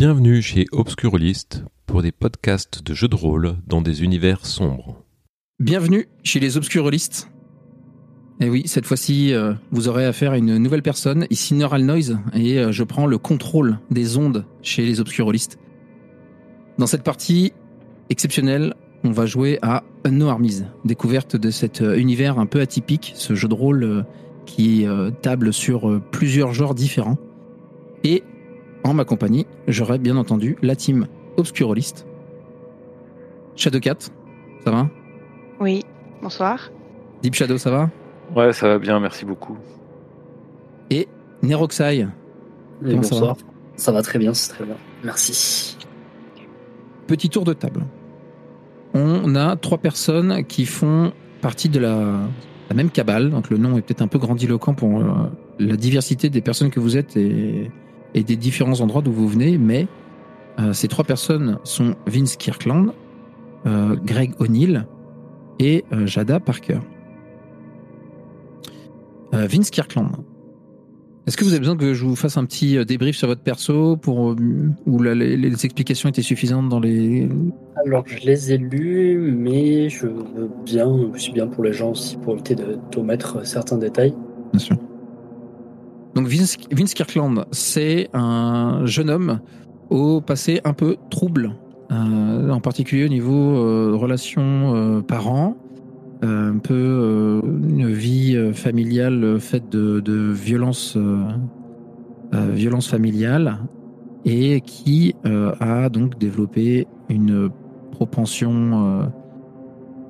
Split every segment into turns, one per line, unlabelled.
Bienvenue chez Obscurlist pour des podcasts de jeux de rôle dans des univers sombres.
Bienvenue chez les Obscurelistes. Et oui, cette fois-ci, euh, vous aurez affaire à une nouvelle personne, ici Neural Noise, et euh, je prends le contrôle des ondes chez les Obscurelistes. Dans cette partie exceptionnelle, on va jouer à No Armies, découverte de cet euh, univers un peu atypique, ce jeu de rôle qui table sur plusieurs genres différents. Et en ma compagnie, j'aurai bien entendu la team Obscuroliste. Shadowcat, ça va?
Oui, bonsoir.
Deep Shadow, ça va?
Ouais, ça va bien, merci beaucoup.
Et Neroxai,
Et
Comment ça
bonsoir. Ça va très bien, c'est très bien. Merci.
petit tour de table. On a trois personnes qui font partie de la, la même cabale. Donc le nom est peut-être un peu grandiloquent pour euh, la diversité des personnes que vous êtes et, et des différents endroits d'où vous venez. Mais euh, ces trois personnes sont Vince Kirkland, euh, Greg O'Neill et euh, Jada Parker. Vince Kirkland. Est-ce que vous avez besoin que je vous fasse un petit débrief sur votre perso pour, où la- les, les explications étaient suffisantes dans les,
Alors, je les ai lus, mais je veux bien, je suis bien pour les gens aussi, pour éviter de d'omettre certains détails.
Bien sûr. Donc Vince, Kirkland, c'est un jeune homme au passé un peu trouble, euh, en particulier au niveau euh, relations euh, parents, un peu une vie familiale faite de, de violence, familiale, et qui a donc développé une propension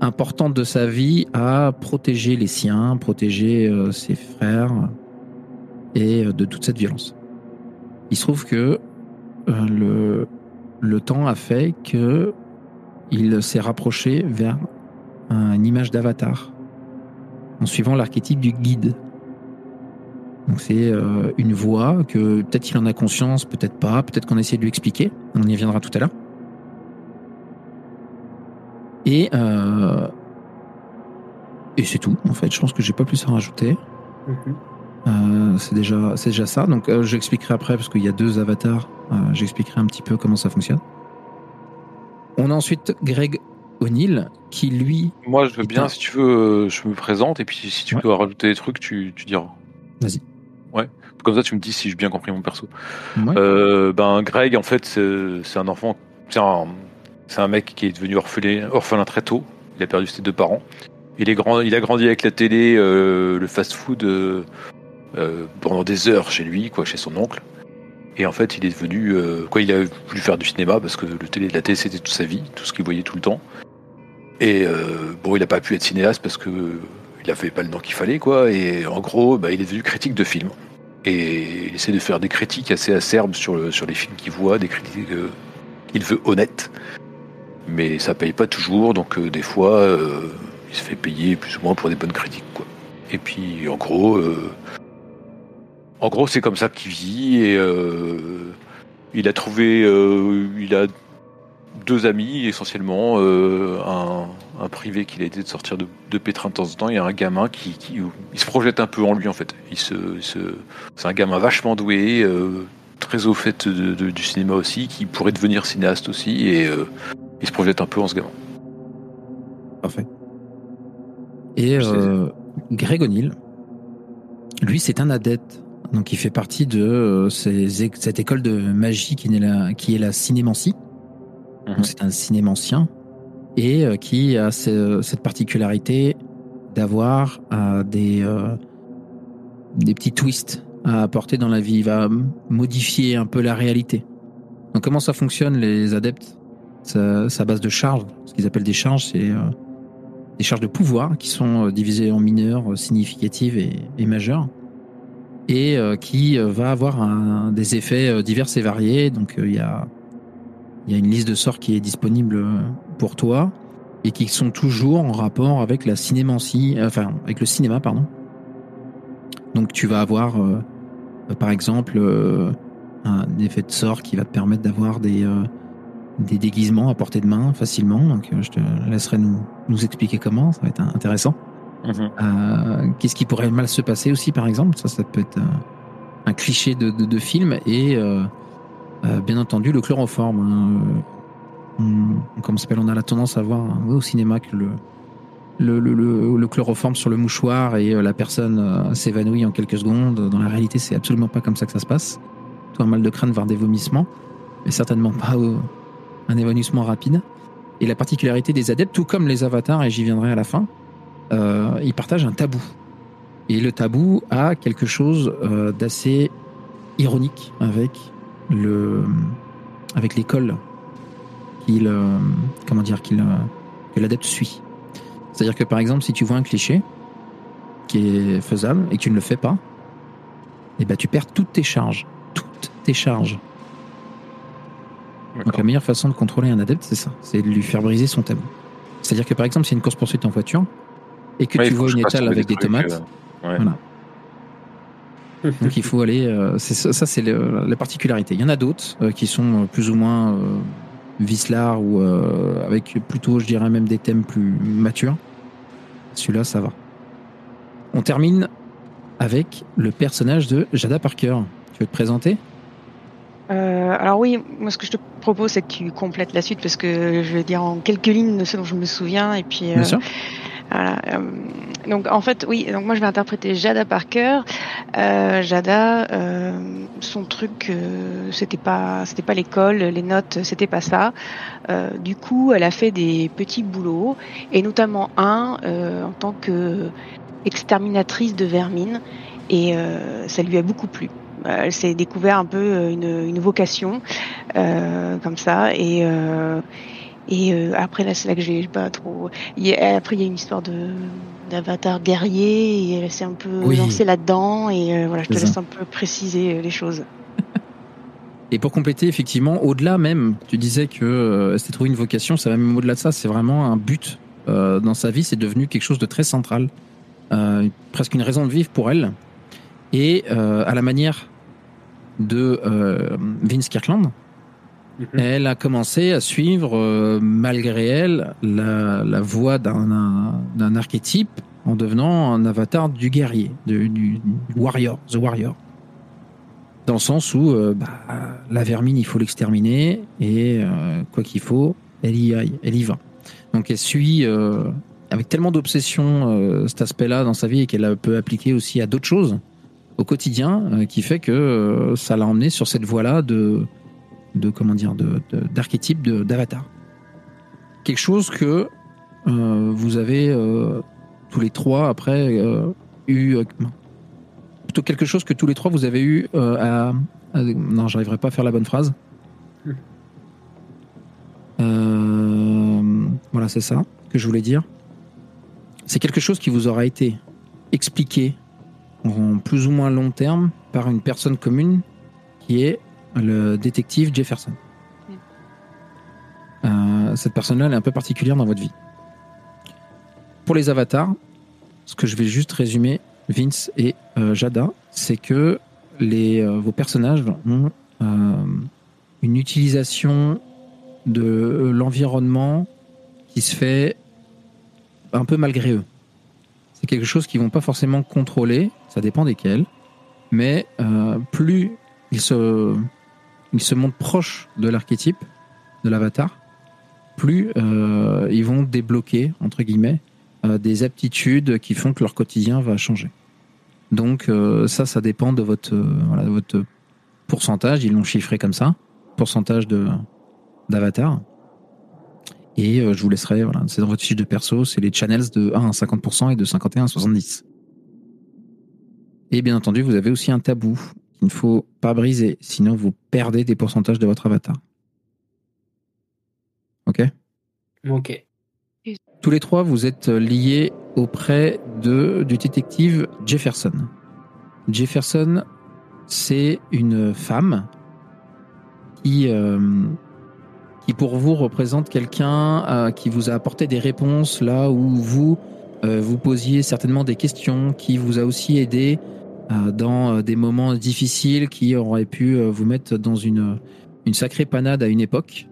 importante de sa vie à protéger les siens, protéger ses frères et euh, de toute cette violence. Il se trouve que euh, le, le temps a fait que il s'est rapproché vers un- une image d'avatar en suivant l'archétype du guide. Donc c'est euh, une voix que peut-être il en a conscience, peut-être pas, peut-être qu'on essaie de lui expliquer. On y reviendra tout à l'heure. Et et c'est tout en fait. Je pense que j'ai pas plus à rajouter.
Mhm.
Euh, c'est déjà, c'est déjà ça. Donc, euh, j'expliquerai après parce qu'il y a deux avatars. Euh, j'expliquerai un petit peu comment ça fonctionne. On a ensuite Greg O'Neill qui lui,
Moi, je veux bien, si tu veux, je me présente, et puis si tu
Ouais.
peux rajouter des trucs, tu, tu diras.
Vas-y.
Ouais. Comme ça, tu me dis si j'ai bien compris mon perso.
Ouais.
Ben, Greg, en fait, c'est un enfant, c'est un, un mec qui est devenu orphelin, orphelin très tôt. Il a perdu ses deux parents. Il, est grand, il a grandi avec la télé, le fast-food euh, pendant des heures chez lui, quoi, chez son oncle. Et en fait, il est devenu, euh, quoi, il a voulu faire du cinéma parce que le télé, la télé, c'était toute sa vie, tout ce qu'il voyait tout le temps. Et euh, bon, il n'a pas pu être cinéaste parce que il avait pas le nom qu'il fallait, quoi. Et en gros, bah, il est devenu critique de films. Et il essaie de faire des critiques assez acerbes sur, sur les films qu'il voit, des critiques qu'il veut honnêtes. Mais ça paye pas toujours, donc des fois, il se fait payer plus ou moins pour des bonnes critiques, quoi. Et puis, en gros, en gros, c'est comme ça qu'il vit. Et euh, il a trouvé, euh, il a deux amis essentiellement, euh, un, un privé qu'il a aidé de sortir de, de pétrin de temps en temps et un gamin qui, qui il se projette un peu en lui en fait. Il se, il se, c'est un gamin vachement doué, euh, très au fait de- de- du cinéma aussi, qui pourrait devenir cinéaste aussi et euh, il se projette un peu en ce gamin.
parfait. Et euh, Greg O'Neill, lui, c'est un adepte. Donc, il fait partie de euh, ces cette école de magie qui est la, qui est la cinémancie.
Mhm.
Donc, c'est un cinémancien et euh, qui a ce- cette particularité d'avoir euh, des, des petits twists à apporter dans la vie. Il va modifier un peu la réalité. Donc, comment ça fonctionne, les adeptes? Ça base de charges. Ce qu'ils appellent des charges, c'est euh, des charges de pouvoir qui sont euh, divisées en mineures, euh, significatives et, et majeures, et euh, qui euh, va avoir des effets euh, divers et variés. Donc il y, a, une liste de sorts qui est disponible pour toi et qui sont toujours en rapport avec la enfin avec le cinéma, pardon. Donc tu vas avoir, par exemple, un effet de sort qui va te permettre d'avoir des déguisements à portée de main facilement. Donc, je te laisserai nous expliquer comment. Ça va être intéressant. Euh, Qu'est-ce qui pourrait mal se passer aussi, par exemple? Ça, ça peut être euh, un cliché de, de, film. Et euh, bien entendu le chloroforme. hein. On- comme ça s'appelle, on a la tendance à voir hein, au cinéma que le, le, chloroforme sur le mouchoir et la personne s'évanouit en quelques secondes. Dans la réalité, c'est absolument pas comme ça que ça se passe. Tout un mal de crâne, voire des vomissements, mais certainement pas un évanouissement rapide. Et la particularité des adeptes, tout comme les avatars, et j'y viendrai à la fin, euh, ils partagent un tabou. Et le tabou a quelque chose euh, d'assez ironique avec le avec l'école qu'il euh, comment dire qu'il euh, que l'adepte suit. C'est-à-dire que par exemple, si tu vois un cliché qui est faisable et que tu ne le fais pas, eh ben tu perds toutes tes charges, toutes tes charges. Donc la meilleure façon de contrôler un adepte, c'est ça, c'est de lui faire briser son tabou. C'est-à-dire que par exemple, si y a une course poursuite en voiture et que
Ouais,
tu vois
que
une étale avec des
trucs,
tomates,
euh, ouais.
Voilà. Donc il faut aller. euh, ça, ça, c'est la particularité. Il y en a d'autres euh, qui sont plus ou moins euh, ou euh, avec plutôt, je dirais même des thèmes plus matures. Celui-là, ça va. On termine avec le personnage de Jada Parker. Tu veux te présenter?
Euh, alors oui, moi ce que je te propose c'est que tu complètes la suite parce que je vais dire en quelques lignes de ce dont je me souviens et puis
Bien sûr.
Voilà. euh, donc en fait oui, donc moi je vais interpréter Jada Parker. Euh, Jada, euh, son truc euh, c'était pas c'était pas l'école, les notes c'était pas ça. Euh, du coup elle a fait des petits boulots et notamment un euh, en tant que exterminatrice de vermine et ça lui a beaucoup plu. Elle s'est découvert un peu une, une vocation euh, comme ça et euh, et euh, après là c'est là que j'ai pas trop. il y a- après il y a une histoire de d'avatar guerrier et elle s'est un peu
Oui.
lancée là-dedans et euh, voilà je te
ça.
laisse un peu préciser euh, les choses.
Et pour compléter, effectivement, au-delà même, tu disais que euh, c'était trouvé une vocation, ça va même au-delà de ça, c'est vraiment un but euh, dans sa vie, c'est devenu quelque chose de très central, euh, presque une raison de vivre pour elle. Et à la manière de Vince Kirkland. Elle a commencé à suivre, euh, malgré elle, la, voie d'un archétype en devenant un avatar du guerrier, du, warrior, the warrior. Dans le sens où euh, bah, la vermine, il faut l'exterminer et euh, quoi qu'il faut, elle y aille, elle y va. Donc elle suit avec tellement d'obsession cet aspect-là dans sa vie et qu'elle peut appliquer aussi à d'autres choses au quotidien, qui fait que ça l'a emmené sur cette voie-là de, de comment dire, d'archétype de, d'avatar. Quelque chose que euh, vous avez euh, tous les trois après euh, eu plutôt quelque chose que tous les trois vous avez eu à, à- non j'arriverai pas à faire la bonne phrase. Euh, voilà c'est ça que je voulais dire c'est quelque chose qui vous aura été expliqué en plus ou moins long terme par une personne commune qui est le détective Jefferson. Euh, cette personne-là elle est un peu particulière dans votre vie. Pour les avatars ce que je vais juste résumer Vince et euh, Jada, c'est que les, euh, vos personnages ont une utilisation de l'environnement qui se fait un peu malgré eux. C'est quelque chose qu'ils vont pas forcément contrôler, ça dépend desquels, mais plus ils se, ils se montrent proches de l'archétype, de l'avatar, plus euh, ils vont débloquer, entre guillemets, euh, des aptitudes qui font que leur quotidien va changer. Donc euh, ça, ça dépend de votre, voilà, de votre pourcentage. Ils l'ont chiffré comme ça, pourcentage d'avatar. Et je vous laisserai, voilà, c'est dans votre fiche de perso, c'est les channels de 1 à 50% et de 51 à 70. Et bien entendu, vous avez aussi un tabou qu'il ne faut pas briser, sinon vous perdez des pourcentages de votre avatar. Ok?
Ok.
tous les trois, vous êtes liés auprès de, du détective Jefferson. Jefferson, c'est une femme qui, euh, qui pour vous représente quelqu'un euh, qui vous a apporté des réponses là où vous euh, vous posiez certainement des questions, qui vous a aussi aidé dans euh, des moments difficiles qui auraient pu euh, vous mettre dans une, sacrée panade à une époque.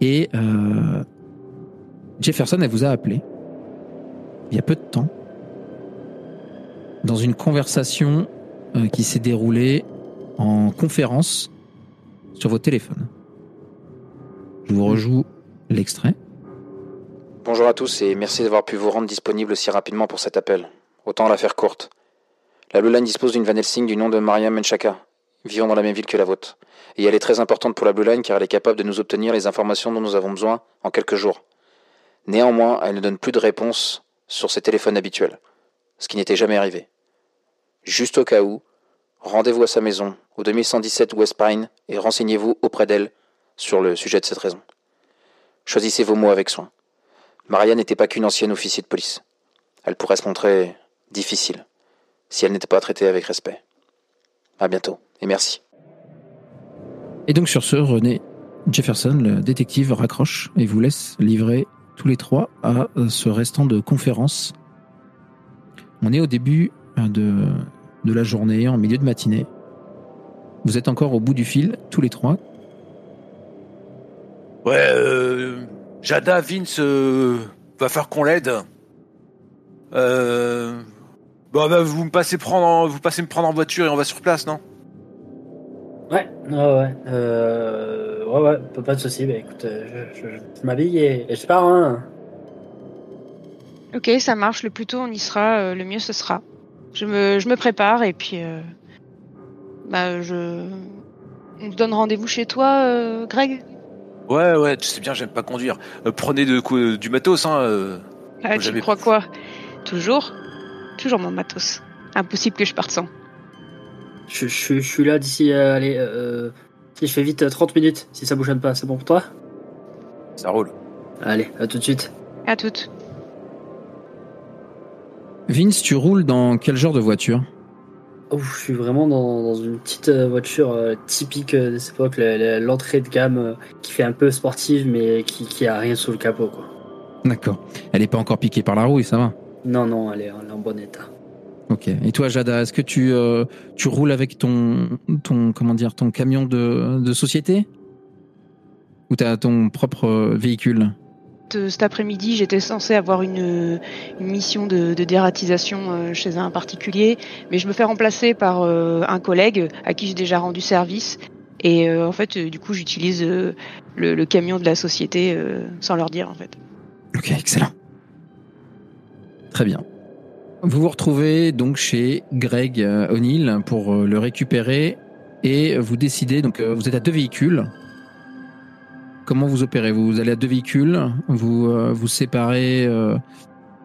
Et euh, Jefferson, elle vous a appelé il y a peu de temps dans une conversation euh, qui s'est déroulée en conférence sur vos téléphones. Je vous rejoue l'extrait.
Bonjour à tous et merci d'avoir pu vous rendre disponible aussi rapidement pour cet appel. Autant la faire courte. La Blue Line dispose d'une Van Helsing du nom de Maria Menchaka, vivant dans la même ville que la vôtre. Et elle est très importante pour la Blue Line car elle est capable de nous obtenir les informations dont nous avons besoin en quelques jours. Néanmoins, elle ne donne plus de réponse sur ses téléphones habituels, ce qui n'était jamais arrivé. Juste au cas où, rendez-vous à sa maison, au 2117 West Pine, et renseignez-vous auprès d'elle sur le sujet de cette raison. Choisissez vos mots avec soin. Maria n'était pas qu'une ancienne officier de police. Elle pourrait se montrer difficile si elle n'était pas traitée avec respect. À bientôt et merci.
Et donc sur ce, René Jefferson, le détective, raccroche et vous laisse livrer tous les trois à ce restant de conférence. On est au début de, de la journée, en milieu de matinée. Vous êtes encore au bout du fil, tous les trois.
Ouais, euh, Jada, Vince, euh, va faire qu'on l'aide. Euh, bon, bah, vous me passez prendre, vous passez me prendre en voiture et on va sur place, non?
Ouais, ouais, ouais. Euh, ouais, ouais, pas, pas de soucis. Bah, écoute, euh, je, je, je m'habille et, et je pars. Hein.
Ok, ça marche. Le plus tôt on y sera, euh, le mieux ce sera. Je me, je me prépare et puis, euh, bah, je, on se donne rendez-vous chez toi, euh, Greg?
Ouais, ouais, tu sais bien, j'aime pas conduire. Euh, prenez de, du matos, hein. euh.
Ah, tu
Jamais-
crois quoi? Toujours, toujours mon matos. Impossible que je parte sans.
Je, je, je suis là d'ici. euh, allez, euh, si je fais vite euh, 30 minutes, si ça bougeonne pas, c'est bon pour toi?
Ça roule.
Allez, à tout de suite.
À toutes.
Vince, tu roules dans quel genre de voiture?
Oh, je suis vraiment dans, dans une petite euh, voiture euh, typique euh, de cette époque, l'entrée de gamme euh, qui fait un peu sportive mais qui, qui a rien sous le capot. Quoi.
D'accord. Elle n'est pas encore piquée par la rouille, ça va
Non, non, elle est, elle est en bon état.
Ok. Et toi, Jada, est-ce que tu, euh, tu roules avec ton, ton, comment dire, ton camion de, de société? Ou tu as ton propre euh, véhicule?
Cet après-midi, j'étais censé avoir une, une mission de, de dératisation euh, chez un particulier, mais je me fais remplacer par euh, un collègue à qui j'ai déjà rendu service. Et euh, en fait, du coup, j'utilise euh, le, le camion de la société euh, sans leur dire, en fait.
Ok, excellent. Très bien. Vous vous retrouvez donc chez Greg euh, O'Neill pour euh, le récupérer et vous décidez, donc euh, vous êtes à deux véhicules. Comment vous opérez? Vous allez à deux véhicules, vous euh, vous séparez, euh,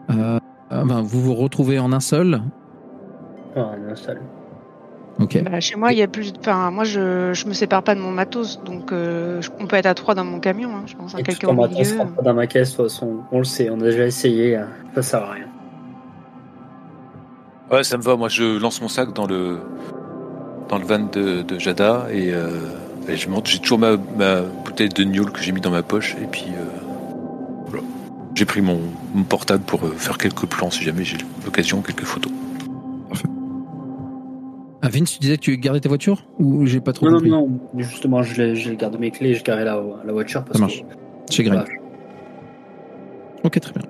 euh, enfin, vous vous retrouvez en un seul?
Ah, un seul.
Ok.
Bah, chez moi, il y a plus. de- Enfin, moi, je, je me sépare pas de mon matos, donc euh, je- on peut être à trois dans mon camion. Hein, je pense.
Et
quelqu'un au
en
milieu.
matos dans ma caisse, de toute façon, on le sait, on a déjà essayé, hein. ça sert à rien.
Ouais, ça me va. Moi, je lance mon sac dans le dans le van de, de Jada et, euh, et je monte. J'ai toujours ma, ma bouteille de gnôle que j'ai mis dans ma poche et puis euh, voilà. J'ai pris mon, mon portable pour euh, faire quelques plans si jamais j'ai l'occasion, quelques photos.
Ah, Vince, tu disais que tu gardais ta voiture Ou j'ai pas trop
Non, non,
compris
non, justement, je garde mes clés, je garde la, la voiture parce
Ça marche.
que.
Chez Greg.
Voilà.
Ok, très bien.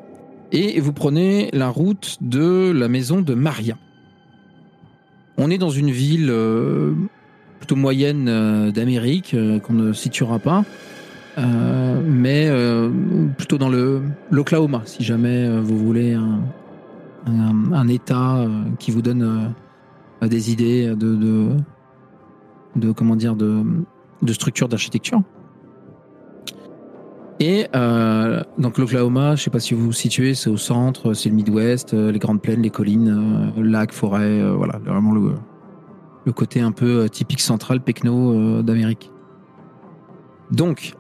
Et vous prenez la route de la maison de Maria. On est dans une ville euh, plutôt moyenne euh, d'Amérique, euh, qu'on ne situera pas, mais plutôt dans le l'Oklahoma, si jamais vous voulez un, un, État qui vous donne des idées de, de, de comment dire de, de structure d'architecture. Et euh, donc l'Oklahoma, je sais pas si vous vous situez, c'est au centre, c'est le Midwest, euh, les grandes plaines, les collines, euh, lacs, forêts, euh, voilà, vraiment le, le côté un peu typique central pecno d'Amérique. Donc,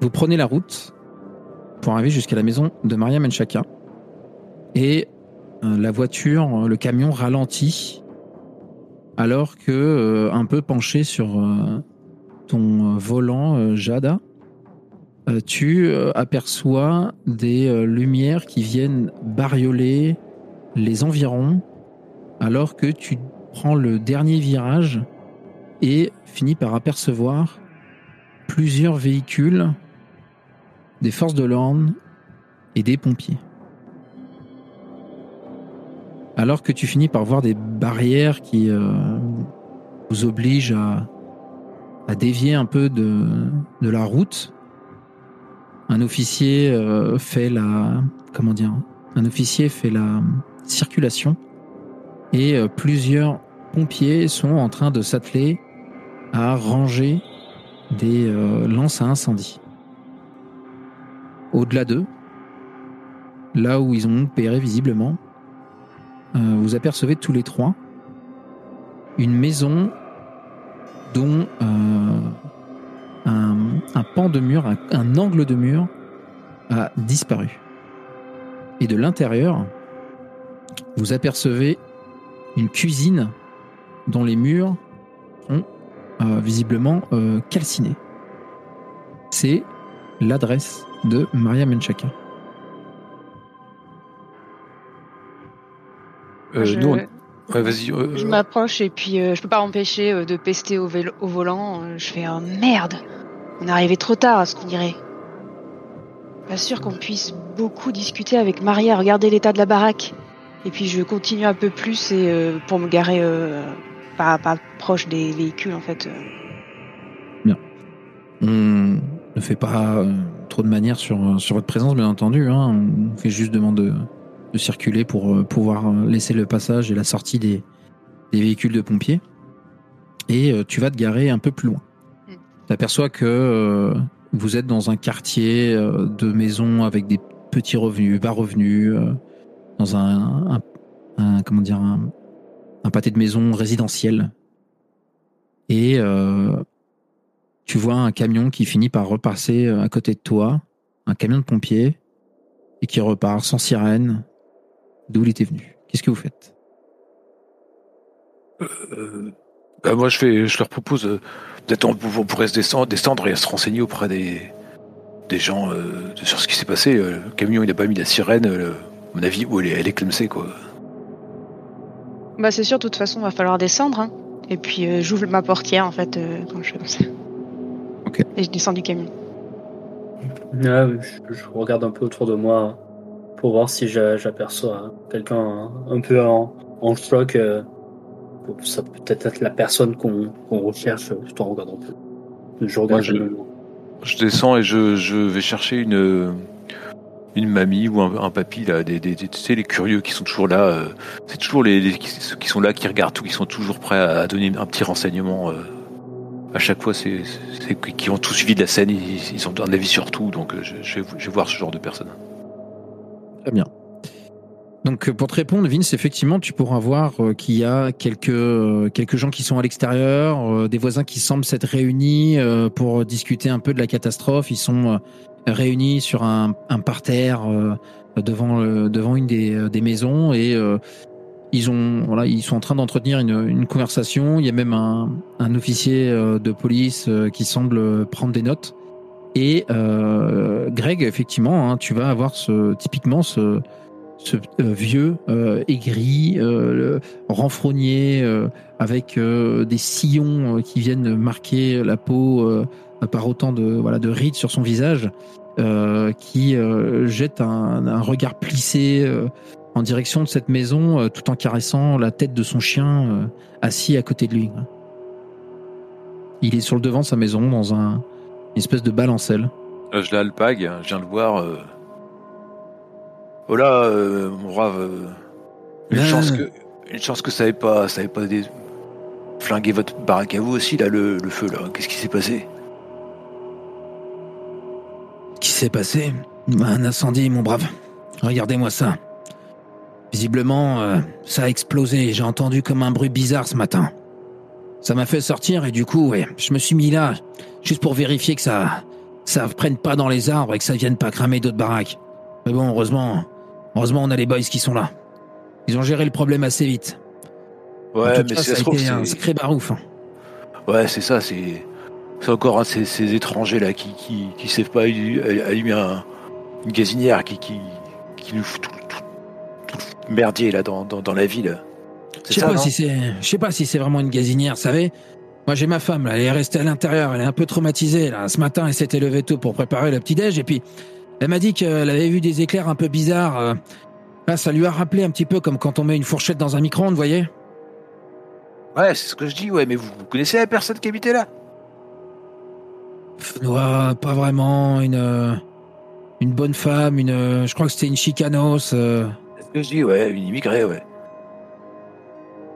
vous prenez la route pour arriver jusqu'à la maison de Maria Menchaka et la voiture, le camion ralentit alors que un peu penché sur ton volant, Jada, tu euh, aperçois des euh, lumières qui viennent barioler les environs alors que tu prends le dernier virage et finis par apercevoir plusieurs véhicules des forces de l'ordre et des pompiers. Alors que tu finis par voir des barrières qui euh, vous obligent à, dévier un peu de la route. Un officier euh, fait la comment dire Un officier fait la circulation et euh, plusieurs pompiers sont en train de s'atteler à ranger des euh, lances à incendie. Au-delà d'eux, là où ils ont opéré visiblement, vous apercevez tous les trois une maison dont un, un pan de mur, un, un angle de mur a disparu. Et de l'intérieur, vous apercevez une cuisine dont les murs sont euh, visiblement euh, calcinés. C'est l'adresse de Maria Menchaka.
Euh,
Je-
nous, on- ouais, vas-y. euh,
Je m'approche et puis euh, je peux pas m'empêcher euh, de pester au, vélo- au volant. Euh, Je fais oh merde, on est arrivé trop tard à ce qu'on dirait. Pas sûr qu'on puisse beaucoup discuter avec Maria, regarder l'état de la baraque. Et puis je continue un peu plus et euh, pour me garer euh, pas, pas proche des véhicules en fait. euh.
On ne fait pas trop de manière sur, votre présence, bien entendu. hein. On fait juste demande de, circuler pour pouvoir laisser le passage et la sortie des, des véhicules de pompiers. Et tu vas te garer un peu plus loin.
Mm.
Tu aperçois que euh, vous êtes dans un quartier euh, de maisons avec des petits revenus, bas revenus, euh, dans un, comment dire, un, un pâté de maison résidentiel. Et tu vois un camion qui finit par repasser à côté de toi, un camion de pompiers, et qui repart sans sirène d'où il était venu? Qu'est-ce que vous faites?
Bah, moi, je, fais, je leur propose euh, peut-être on, on pourrait se descendre, descendre et se renseigner auprès des, des gens euh, sur ce qui s'est passé. Euh, Le camion, il a pas mis la sirène. euh, à mon avis, où elle est, elle est clemsée, quoi.
Bah c'est sûr, de toute façon, va falloir descendre. hein. Et puis euh, j'ouvre ma portière en fait euh, quand je fais comme ça.
Ok.
Et je descends du camion.
Ouais, je, je regarde un peu autour de moi pour voir si j'a- j'aperçois quelqu'un un, un peu en, en choc. euh, ça peut peut-être être la personne qu'on qu'on recherche. Je t'en regarde un peu. Je regarde
Moi, je- descends et je, je vais chercher une, une mamie ou un, un papy, là, des, des, des- tu sais, les curieux qui sont toujours là. euh, c'est toujours les, les- qui- ceux qui sont là, qui regardent tout, qui sont toujours prêts à, à donner un petit renseignement. euh, à chaque fois, c'est qui ont tout suivi de la scène, ils, ils ont un avis sur tout, donc euh, je, je vais, je vais voir ce genre de personnes.
Très bien. Donc euh, pour te répondre, Vince, effectivement, tu pourras voir euh, qu'il y a quelques, euh, quelques gens qui sont à l'extérieur, des voisins qui semblent s'être réunis pour discuter un peu de la catastrophe. Ils sont réunis sur un, parterre devant, devant une des, des maisons et ils, ont, voilà, ils sont en train d'entretenir une, une conversation. Il y a même un, un officier de police qui semble prendre des notes. Et Greg, effectivement, hein, tu vas avoir ce, typiquement ce, ce euh, vieux euh, aigri, euh, renfrogné, avec des sillons qui viennent marquer la peau par autant de, voilà, de rides sur son visage, qui jette un, regard plissé en direction de cette maison, tout en caressant la tête de son chien assis à côté de lui. Il est sur le devant de sa maison, dans un, une espèce de balancelle.
Je l'ai alpague, je viens le voir. Oh là, euh, mon brave, euh, une,
Ah.
chance que, une chance que ça n'avait pas, ça avait pas des... flingué votre baraque à vous aussi, là, le, le feu, là. Qu'est-ce qui s'est passé?
Ce qui s'est passé? Un incendie, mon brave. Regardez-moi ça. Visiblement, euh, ça a explosé. J'ai entendu comme un bruit bizarre ce matin. Ça m'a fait sortir et du coup, ouais, je me suis mis là, juste pour vérifier que ça, ça prenne pas dans les arbres et que ça vienne pas cramer d'autres baraques. Mais bon, heureusement, heureusement, on a les boys qui sont là. Ils ont géré le problème assez vite.
Ouais, mais
cas,
ça
a
trouve,
été un sacré barouf. hein.
Ouais, c'est ça, c'est... C'est encore un de ces, ces étrangers, là, qui, qui, qui savent pas allu- allumer un- une gazinière, qui, qui, qui nous fout tout, tout, tout merdier, là, dans, dans, dans la ville.
Je sais pas si c'est, je sais pas si c'est vraiment une gazinière, vous savez. Moi, j'ai ma femme, là, elle est restée à l'intérieur, elle est un peu traumatisée, là. Ce matin, elle s'était levée tôt pour préparer le petit-déj, et puis, elle m'a dit qu'elle avait vu des éclairs un peu bizarres. Là, ça lui a rappelé un petit peu comme quand on met une fourchette dans un micro-ondes, vous voyez?
Ouais, c'est ce que je dis, ouais, mais vous, vous connaissez la personne qui habitait là?
Ouais, pas vraiment une euh, une bonne femme, une euh, je crois que c'était une chicanos. euh.
C'est ce que je dis, ouais, une immigrée, ouais.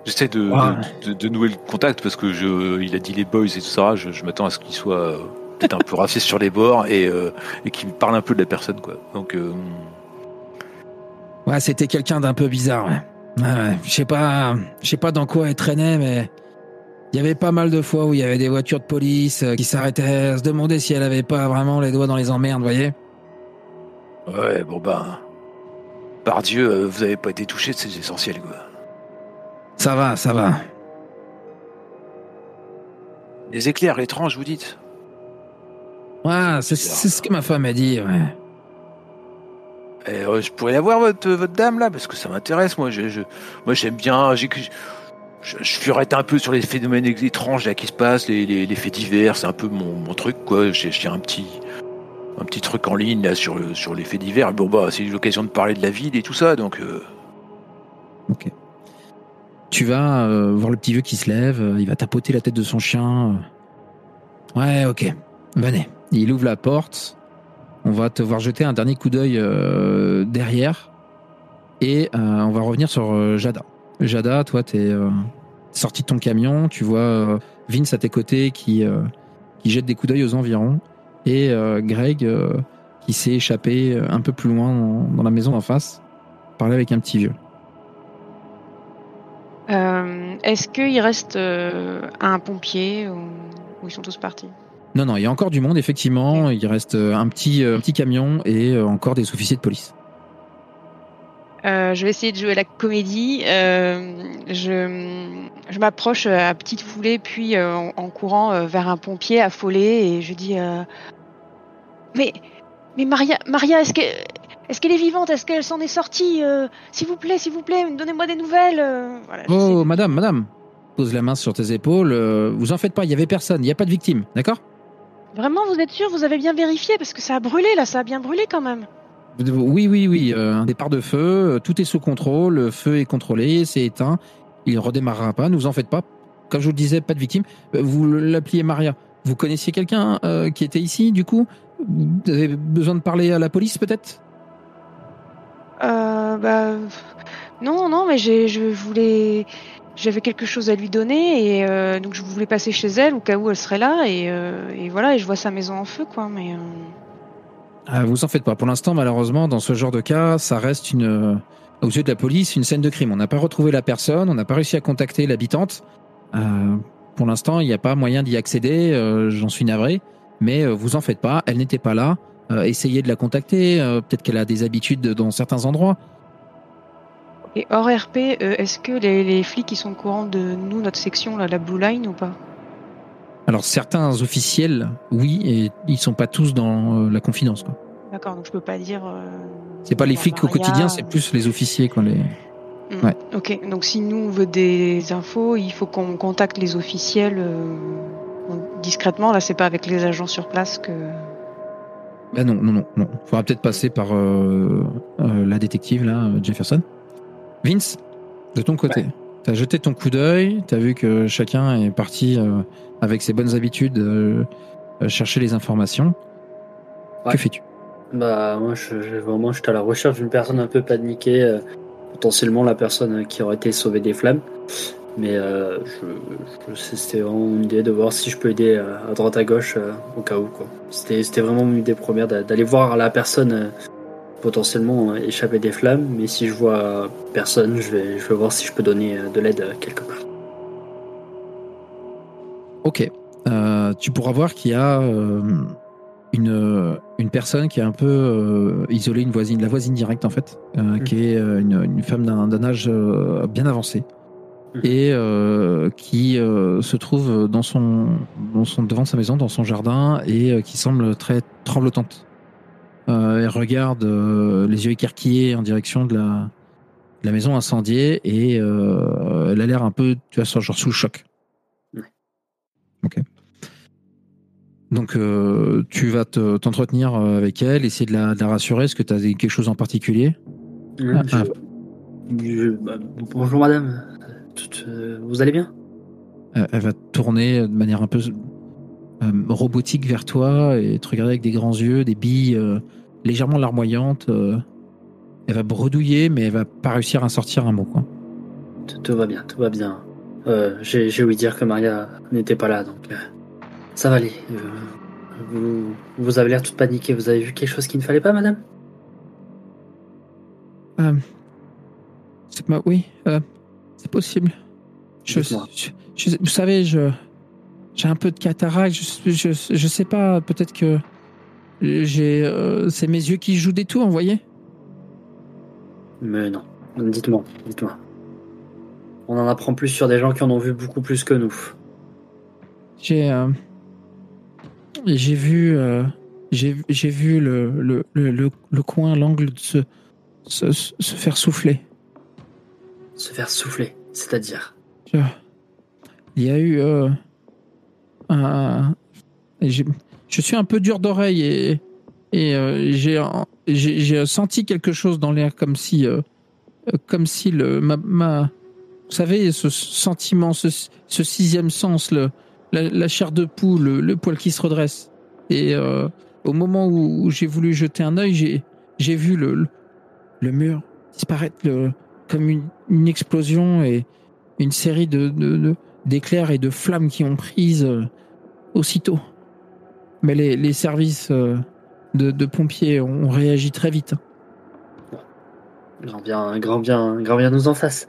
J'essaie de,
Ouais.
de, de- de nouer le contact parce que je, il a dit les boys et tout ça. Je, je m'attends à ce qu'il soit peut-être un peu raciste sur les bords et, euh, et qu'il me parle un peu de la personne, quoi. Donc, euh,
Ouais, c'était quelqu'un d'un peu bizarre. Ouais. Ouais, ouais. Je sais pas, je sais pas dans quoi elle traînait, mais il y avait pas mal de fois où il y avait des voitures de police euh, qui s'arrêtaient se demander si elle avait pas vraiment les doigts dans les emmerdes, vous voyez.
ouais, bon ben, par Dieu, vous avez pas été touché, c'est essentiel, quoi.
Ça va, ça va.
Des éclairs étranges, vous dites?
Ouais, c'est ce que ma femme a dit. Ouais.
Et, euh, je pourrais avoir votre, votre dame là parce que ça m'intéresse moi. Je, je- moi j'aime bien. Je, je furette un peu sur les phénomènes étranges là qui se passent, les, les, les faits divers. C'est un peu mon, mon truc quoi. J'ai un petit un petit truc en ligne là sur sur les faits divers. Bon bah c'est l'occasion de parler de la ville et tout ça donc. euh,
Ok. Tu vas euh, voir le petit vieux qui se lève, euh, il va tapoter la tête de son chien. euh. Ouais, ok. Venez. Il ouvre la porte. On va te voir jeter un dernier coup d'œil euh, derrière. Et euh, on va revenir sur euh, Jada. Jada, toi, t'es euh, sorti de ton camion. Tu vois Vince à tes côtés qui, jette des coups d'œil aux environs. Et Greg qui s'est échappé un peu plus loin dans, la maison en face. Parler avec un petit vieux.
Est-ce qu'il reste un pompier ou ils sont tous partis?
Non, non, il y a encore du monde, effectivement. Il reste euh, un petit, euh, un petit camion et euh, encore des officiers de police.
Euh, je vais essayer de jouer la comédie. Euh, je je m'approche à petite foulée, puis euh, en, en courant vers un pompier affolé, et je dis Mais mais Maria, Maria, est-ce que est-ce qu'elle est vivante? Est-ce qu'elle s'en est sortie S'il vous plaît, s'il vous plaît, donnez-moi des nouvelles. Voilà,
Oh, madame, madame. Pose la main sur tes épaules. vous en faites pas, il y avait personne, il n'y a pas de victime, d'accord?
Vraiment, vous êtes sûr Vous avez bien vérifié parce que ça a brûlé là, ça a bien brûlé quand même.
Oui, oui, oui. euh, un départ de feu, euh, tout est sous contrôle, le feu est contrôlé, c'est éteint. Il redémarrera pas, ne vous en faites pas. Comme je vous le disais, pas de victime. Euh, Vous l'appeliez Maria. Vous connaissiez quelqu'un euh, qui était ici, du coup? Vous avez besoin de parler à la police, peut-être?
Euh, bah, non, non, mais je voulais, j'avais quelque chose à lui donner et euh, donc je voulais passer chez elle au cas où elle serait là et, euh, voilà et je vois sa maison en feu quoi. Mais euh,
Ah, vous en faites pas. Pour l'instant, malheureusement, dans ce genre de cas, ça reste une, aux yeux de la police, une scène de crime. On n'a pas retrouvé la personne, on n'a pas réussi à contacter l'habitante. Pour l'instant, il n'y a pas moyen d'y accéder. J'en suis navré, mais vous en faites pas. Elle n'était pas là. Essayez de la contacter. Peut-être qu'elle a des habitudes dans certains endroits.
Et hors RP, euh, est-ce que les, les flics ils sont au courant de nous, notre section là, la Blue Line ou pas?
Alors certains officiels, oui, et ils sont pas tous dans euh, la confidence. quoi.
D'accord, donc je peux pas dire. euh,
C'est pas les flics au quotidien, c'est plus les officiers. Quoi, les...
hmm,
ouais.
Ok, donc si nous on veut des infos, il faut qu'on contacte les officiels euh, discrètement. Là, c'est pas avec les agents sur place que.
Ben non, non, non, non. Faudra peut-être passer par la détective, là, Jefferson. Vince, de ton côté, t'as jeté ton coup d'œil, t'as vu que chacun est parti euh, avec ses bonnes habitudes euh, euh, chercher les informations.
Ouais.
Que fais-tu?
Bah moi je, je- vraiment j'étais à la recherche d'une personne un peu paniquée, euh, potentiellement la personne qui aurait été sauvée des flammes. Mais je, je- c'était vraiment une idée de voir si je peux aider à droite à gauche au cas où quoi. C'était vraiment mon idée première d'a- d'aller voir la personne potentiellement euh, échapper des flammes. Mais si je vois personne, je vais je vais voir si je peux donner euh, de l'aide euh, quelque part.
Ok. Euh, tu pourras voir qu'il y a euh, une, une personne qui est un peu euh, isolée, une voisine, la voisine directe en fait, euh, qui est une, une femme d'un d'un âge bien avancé
Mhm.
et qui se trouve dans son, dans son, devant sa maison, dans son jardin et qui semble très tremblotante. Euh, elle regarde euh, les yeux écarquillés en direction de la, de la maison incendiée et euh, elle a l'air un peu, tu vois, genre sous le choc. Donc, euh, tu vas te- t'entretenir avec elle, essayer de la, de la rassurer. Est-ce que tu as quelque chose en particulier? Ah,
Je- je- bah, bonjour madame, Tout- euh, vous allez bien?
Elle va tourner de manière un peu robotique vers toi et te regarder avec des grands yeux, des billes euh, légèrement larmoyantes. euh. elle va bredouiller, mais elle va pas réussir à sortir un mot. Quoi.
Tout, tout va bien, tout va bien. Euh, J'ai ouï dire que Maria n'était pas là, donc euh, ça va aller. Euh, vous, vous avez l'air toute paniquée. Vous avez vu quelque chose qu'il ne fallait pas, madame?
Oui, euh, c'est possible. Je,
Dites-moi.
je- je- vous savez, je j'ai un peu de cataracte. Je, je, je sais pas. Peut-être que j'ai. euh, c'est mes yeux qui jouent des tours, vous voyez?
Mais non. Dites-moi, dites-moi. On en apprend plus sur des gens qui en ont vu beaucoup plus que nous.
J'ai euh, j'ai vu euh, j'ai j'ai vu le le, le, le, coin l'angle se, se se faire souffler.
Se faire souffler, c'est-à-dire?
Je- Il y a eu j'ai- je suis un peu dur d'oreille et euh, j'ai senti quelque chose dans l'air comme si euh, euh, comme si le ma, vous savez ce sentiment ce, sixième sens la, chair de poule le, poil qui se redresse. Et euh, au moment où, j'ai voulu jeter un œil j'ai vu le, mur disparaître comme une, explosion et une série de- d'éclairs et de flammes qui ont prise euh, aussitôt mais les, les services euh, de, de pompiers ont réagi très vite
Grand bien, grand bien, grand bien nous en face.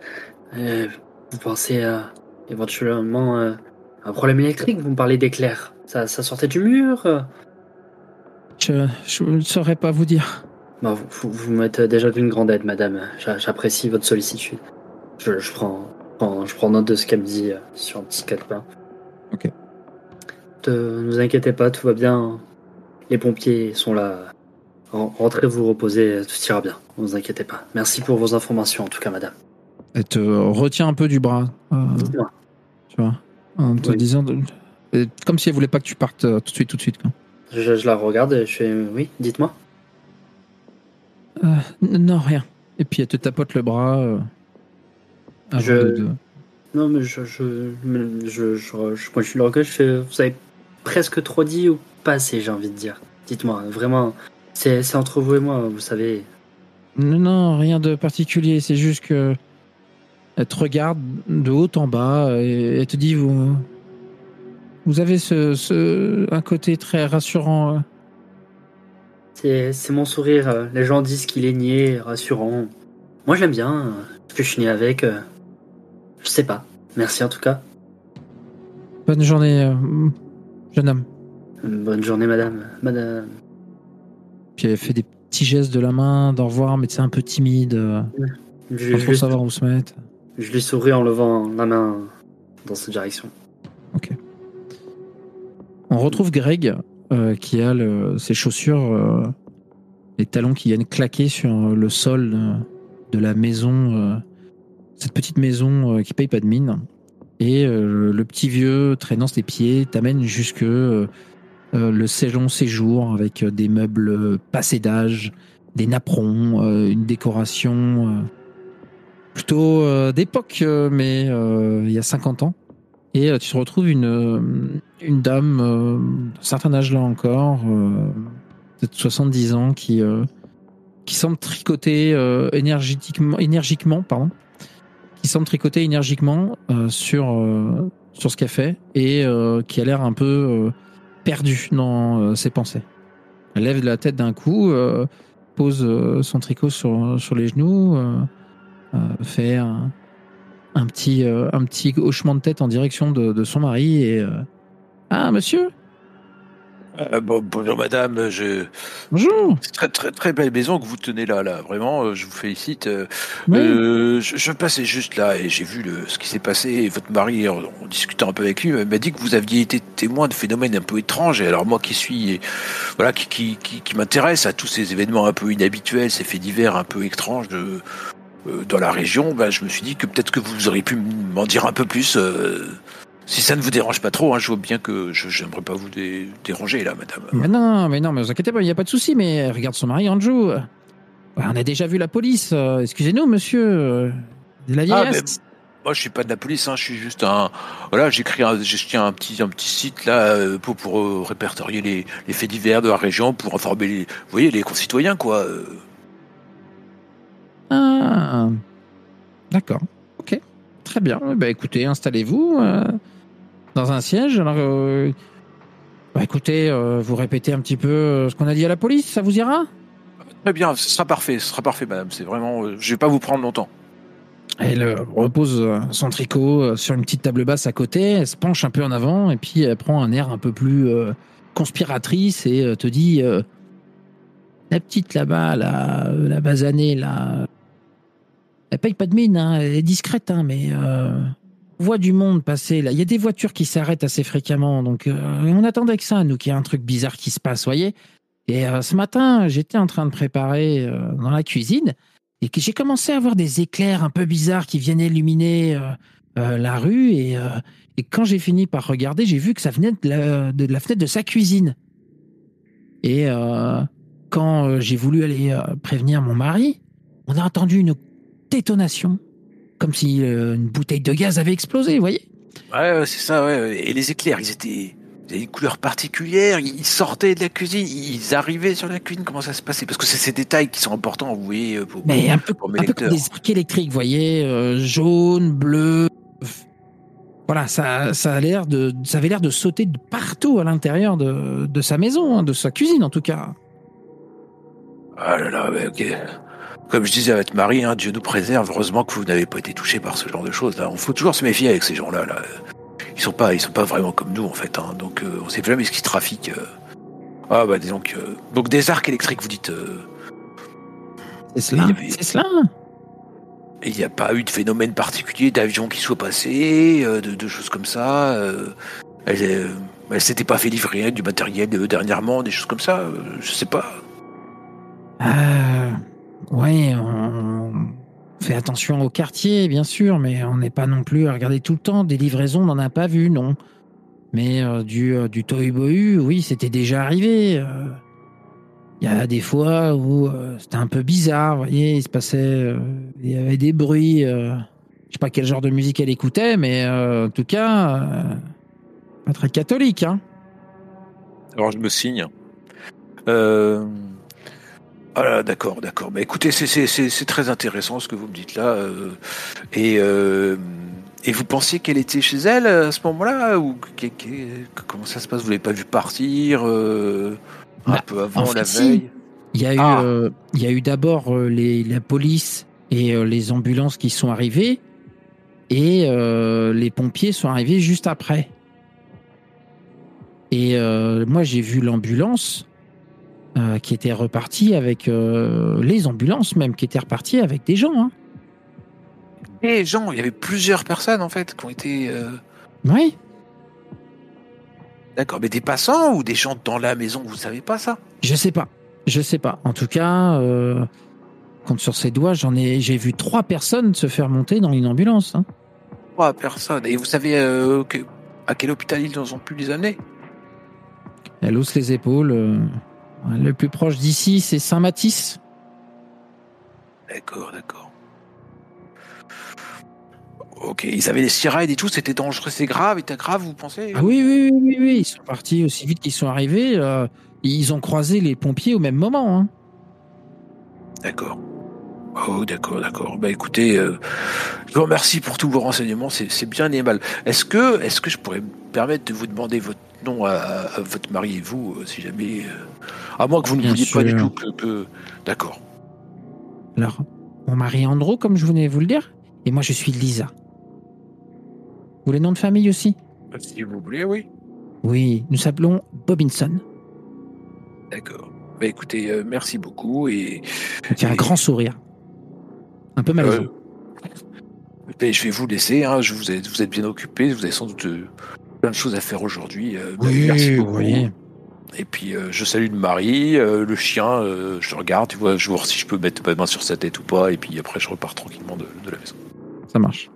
Euh, vous pensez à éventuellement euh, un problème électrique Vous me parlez d'éclairs. Ça, ça sortait du mur
je je ne saurais pas vous dire
Bah, vous, vous, vous m'êtes déjà d'une grande aide, madame. J'a- J'apprécie votre sollicitude. Je, je prends, je prends note de ce qu'elle me dit euh, sur un petit calepin.
Ok.
Ne vous inquiétez pas, tout va bien. Les pompiers sont là. Ren- Rentrez vous reposer, tout ira bien. Ne vous inquiétez pas. Merci pour vos informations, en tout cas, madame.
elle te retient un peu du bras euh, tu vois en te
Oui.
disant de- comme si elle voulait pas que tu partes euh, tout de suite tout de suite quoi.
Je, je la regarde et je fais oui, dites-moi.
Euh, non rien et puis elle te tapote le bras euh, avant
Je-
de- de-
Non, mais je, je, je, je, je, moi, je suis le fais, vous avez presque trop dit ou pas assez, j'ai envie de dire. Dites-moi, vraiment, c'est entre vous et moi, vous savez.
Non, non, rien de particulier. C'est juste que elle te regarde de haut en bas et elle te dit vous, vous avez ce, ce un côté très rassurant. euh.
C'est mon sourire. euh, Les gens disent qu'il est niais, rassurant. Moi, je l'aime bien. euh, Parce que je suis né avec. Euh, Je sais pas. Merci en tout cas.
Bonne journée, euh, jeune homme.
Bonne journée, madame. Madame.
Puis elle fait des petits gestes de la main, d'au revoir, mais c'est un peu timide, euh,
Je, je
savoir où se mettre.
je lui souris en levant la main dans cette direction.
On retrouve Greg euh, qui a le- ses chaussures, euh, les talons qui viennent claquer sur le sol euh, de la maison, euh, cette petite maison euh, qui paye pas de mine. Et euh, le petit vieux traînant ses pieds t'amène jusque euh, le salon séjour avec des meubles passés d'âge, des napperons, une décoration plutôt d'époque, mais il y a 50 ans. Et tu te retrouves une, une dame d'un certain âge là encore, euh, peut-être 70 ans, qui, qui semble tricoter énergétiquement, énergiquement, pardon, qui semble tricoter énergiquement euh, sur, euh, sur ce qu'elle fait et euh, qui a l'air un peu perdu dans ses pensées. Elle lève la tête d'un coup, pose son tricot sur, sur les genoux, fait un, petit, un petit hochement de tête en direction de, de son mari et ah monsieur
Euh, bon, bonjour madame, je...
bonjour
c'est très très très belle maison que vous tenez là, là. Vraiment, euh, je vous félicite. Euh,
Oui.
euh, je, je passais juste là et j'ai vu le, ce qui s'est passé. Et votre mari, en, en discutant un peu avec lui, m'a dit que vous aviez été témoin de phénomènes un peu étranges. Et alors moi qui suis, voilà, qui qui, qui, qui m'intéresse à tous ces événements un peu inhabituels, ces faits divers un peu étranges de euh, dans la région, ben, je me suis dit que peut-être que vous auriez pu m'en dire un peu plus. Si ça ne vous dérange pas trop, hein, je vois bien que je j'aimerais pas vous dé- déranger là, madame.
mais non mais non mais vous inquiétez pas il n'y a pas de souci mais regarde son mari Andrew on a déjà vu la police euh, excusez-nous monsieur de la
Ah,
vieillesse
moi, je suis pas de la police, hein, je suis juste un. Voilà, j'écris, je tiens un petit, un petit site là euh, pour, pour euh, répertorier les, les faits divers de la région, pour informer les, vous voyez, les concitoyens, quoi.
Ah, d'accord. Ok, très bien. Bah écoutez, installez-vous euh, dans un siège. Alors, euh, bah écoutez, euh, vous répétez un petit peu euh, ce qu'on a dit à la police, ça vous ira?
Très bien, ce sera parfait, ce sera parfait, madame. C'est vraiment, euh, je vais pas vous prendre longtemps.
Elle repose son tricot sur une petite table basse à côté, elle se penche un peu en avant et puis elle prend un air un peu plus conspiratrice et te dit La petite là-bas, la, la basanée, là, elle paye pas de mine, hein, elle est discrète, hein, mais voit du monde passer là. Il y a des voitures qui s'arrêtent assez fréquemment, donc euh, on attendait que ça, nous, qu'il y ait un truc bizarre qui se passe, voyez. Et euh, ce matin, j'étais en train de préparer euh, dans la cuisine et j'ai commencé à voir des éclairs un peu bizarres qui viennent illuminer la rue et, quand j'ai fini par regarder, j'ai vu que ça venait de la, fenêtre de sa cuisine. Et quand j'ai voulu aller prévenir mon mari, on a entendu une détonation, comme si euh, une bouteille de gaz avait explosé, vous voyez
Ouais, c'est ça, ouais. Et les éclairs, ils étaient, ils avaient une couleur particulière. Ils sortaient de la cuisine, ils arrivaient sur la cuisine. Comment ça se passait? Parce que c'est ces détails qui sont importants, vous voyez, pour,
Mais un peu,
pour mes
un peu comme des arcs électriques, vous voyez, euh, jaune, bleu. Voilà, ça, ça a l'air de, ça avait l'air de sauter de partout à l'intérieur de, de sa maison, hein, de sa cuisine en tout cas.
Ah là là, ok. Comme je disais à votre mari, hein, Dieu nous préserve. Heureusement que vous n'avez pas été touché par ce genre de choses. Là, on faut toujours se méfier avec ces gens-là. Là. Ils sont pas, ils sont pas vraiment comme nous en fait. Hein. Donc, euh, on sait jamais ce qu'ils trafiquent. euh. Ah bah disons que donc des arcs électriques, vous dites. euh,
C'est cela,
Il y avait-
c'est cela.
Il n'y a pas eu de phénomène particulier d'avion qui soit passé, euh, de, de choses comme ça. euh, elle, euh, elle s'était pas fait livrer du matériel euh, dernièrement, des choses comme ça. euh, je sais pas.
Euh, ouais, on fait attention au quartier, bien sûr, mais on n'est pas non plus à regarder tout le temps. Des livraisons, on n'en a pas vu, non. Mais euh, du, euh, du oui, c'était déjà arrivé. euh. Il y a des fois où euh, c'était un peu bizarre, vous voyez, il se passait, il y avait des bruits. je sais pas quel genre de musique elle écoutait, mais en tout cas, pas très catholique, hein.
Alors je me signe. Euh... Ah là, d'accord, d'accord. Bah écoutez, c'est- très intéressant ce que vous me dites là. euh, Et, euh, et vous pensiez qu'elle était chez elle à ce moment-là Ou comment ça se passe? Vous l'avez pas vu partir euh, un
Bah,
peu avant
en fait,
la
si.
veille?
Il y a eu,
Ah.
euh, il y a eu d'abord euh, les, la police et euh, les ambulances qui sont arrivées, et euh, les pompiers sont arrivés juste après. Et euh, moi, j'ai vu l'ambulance euh, qui était repartie avec euh, les ambulances même qui étaient reparties avec des gens. Hein.
Et Jean, il y avait plusieurs personnes en fait qui ont été. euh,
Oui.
D'accord, mais des passants ou des gens dans la maison, vous savez pas ça?
Je sais pas. Je sais pas. En tout cas, compte sur ses doigts, j'en ai, j'ai vu trois personnes se faire monter dans une ambulance. hein.
Trois personnes. Et vous savez que- à quel hôpital ils ont pu les amener?
Elle hausse les épaules. Euh, le plus proche d'ici, c'est Saint-Mathis.
D'accord, d'accord. Ok, ils avaient des sirènes et tout, c'était dangereux, c'est grave, était grave, vous pensez
Ah oui, oui, oui, oui, oui, ils sont partis aussi vite qu'ils sont arrivés. euh, ils ont croisé les pompiers au même moment. hein.
D'accord. Oh, d'accord, d'accord. Bah écoutez, euh, je vous remercie pour tous vos renseignements, c'est bien aimable. Est-ce que, est-ce que je pourrais me permettre de vous demander votre nom à, à votre mari et vous, euh, si jamais... euh, à moins que vous ne
Bien
vouliez pas du tout que... que- D'accord.
Alors, mon mari Andro, comme je venais vous le dire, et moi je suis Lisa. Vous les noms de famille aussi?
Si vous voulez, oui.
Oui, nous s'appelons Bobinson.
D'accord. Bah écoutez, euh, merci beaucoup et...
A un grand sourire. Un peu malaisant.
Euh, ben, je vais vous laisser, hein, je vous, êtes, vous êtes bien occupé, vous avez sans doute euh, plein de choses à faire aujourd'hui. euh, ben, merci beaucoup.
oui.
Et puis euh, je salue le mari, euh, le chien, euh, je regarde, tu vois, je vois si je peux mettre ma main sur sa tête ou pas, et puis après je repars tranquillement de, de la maison.
Ça marche.